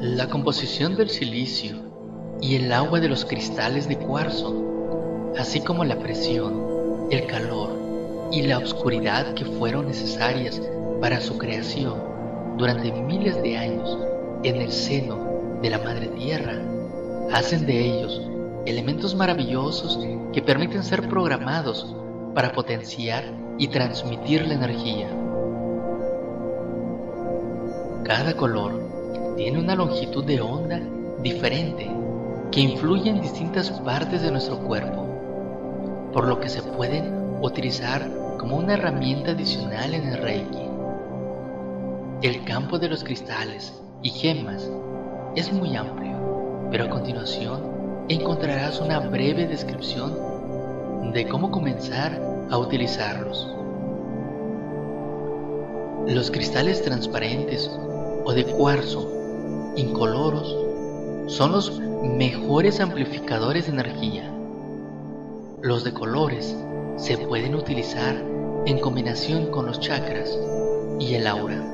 La composición del silicio y el agua de los cristales de cuarzo, así como la presión, el calor y la oscuridad que fueron necesarias para su creación durante miles de años en el seno de la Madre Tierra, hacen de ellos elementos maravillosos que permiten ser programados para potenciar y transmitir la energía. Cada color tiene una longitud de onda diferente que influye en distintas partes de nuestro cuerpo, por lo que se pueden utilizar como una herramienta adicional en el Reiki. El campo de los cristales y gemas es muy amplio, pero a continuación encontrarás una breve descripción de cómo comenzar a utilizarlos. Los cristales transparentes o de cuarzo incoloros son los mejores amplificadores de energía. Los de colores se pueden utilizar en combinación con los chakras y el aura.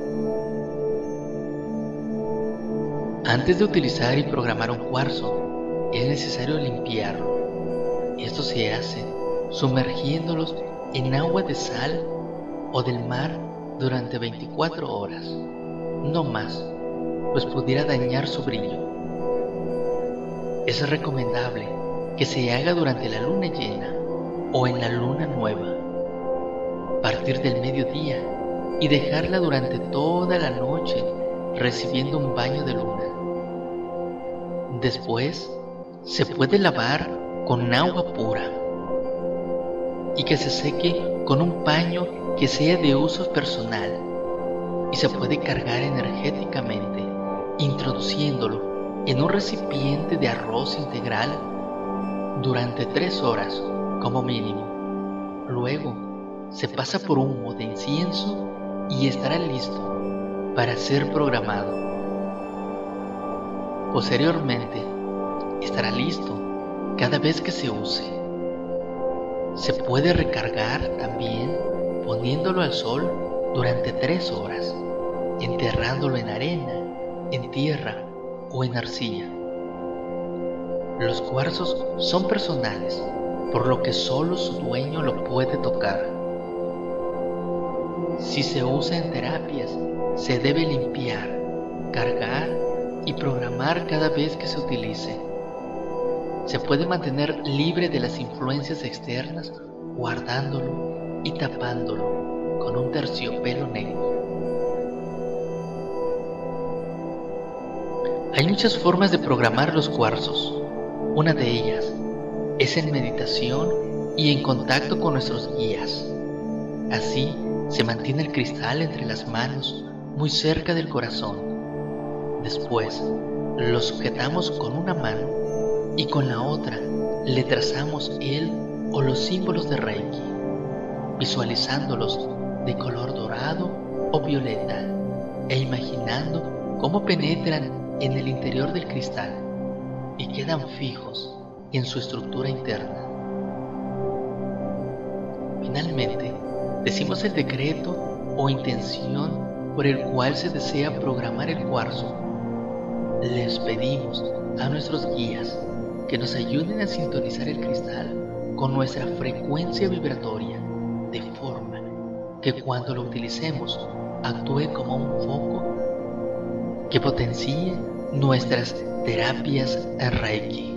Antes de utilizar y programar un cuarzo, es necesario limpiarlo. Esto se hace sumergiéndolos en agua de sal o del mar durante 24 horas, no más, pues pudiera dañar su brillo. Es recomendable que se haga durante la luna llena o en la luna nueva, partir del mediodía y dejarla durante toda la noche recibiendo un baño de luna. Después, se puede lavar con agua pura y que se seque con un paño que sea de uso personal y se puede cargar energéticamente introduciéndolo en un recipiente de arroz integral durante tres horas como mínimo. Luego se pasa por humo de incienso y estará listo para ser programado. Posteriormente, estará listo cada vez que se use. Se puede recargar también poniéndolo al sol durante tres horas, enterrándolo en arena, en tierra o en arcilla. Los cuarzos son personales, por lo que solo su dueño lo puede tocar. Si se usa en terapias, se debe limpiar, cargar y programar cada vez que se utilice. Se puede mantener libre de las influencias externas guardándolo y tapándolo con un terciopelo negro. Hay muchas formas de programar los cuarzos. Una de ellas es en meditación y en contacto con nuestros guías. Así se mantiene el cristal entre las manos muy cerca del corazón Después, lo sujetamos con una mano y con la otra le trazamos el o los símbolos de Reiki, visualizándolos de color dorado o violeta e imaginando cómo penetran en el interior del cristal y quedan fijos en su estructura interna. Finalmente, decimos el decreto o intención por el cual se desea programar el cuarzo les pedimos a nuestros guías que nos ayuden a sintonizar el cristal con nuestra frecuencia vibratoria de forma que cuando lo utilicemos actúe como un foco que potencie nuestras terapias Reiki.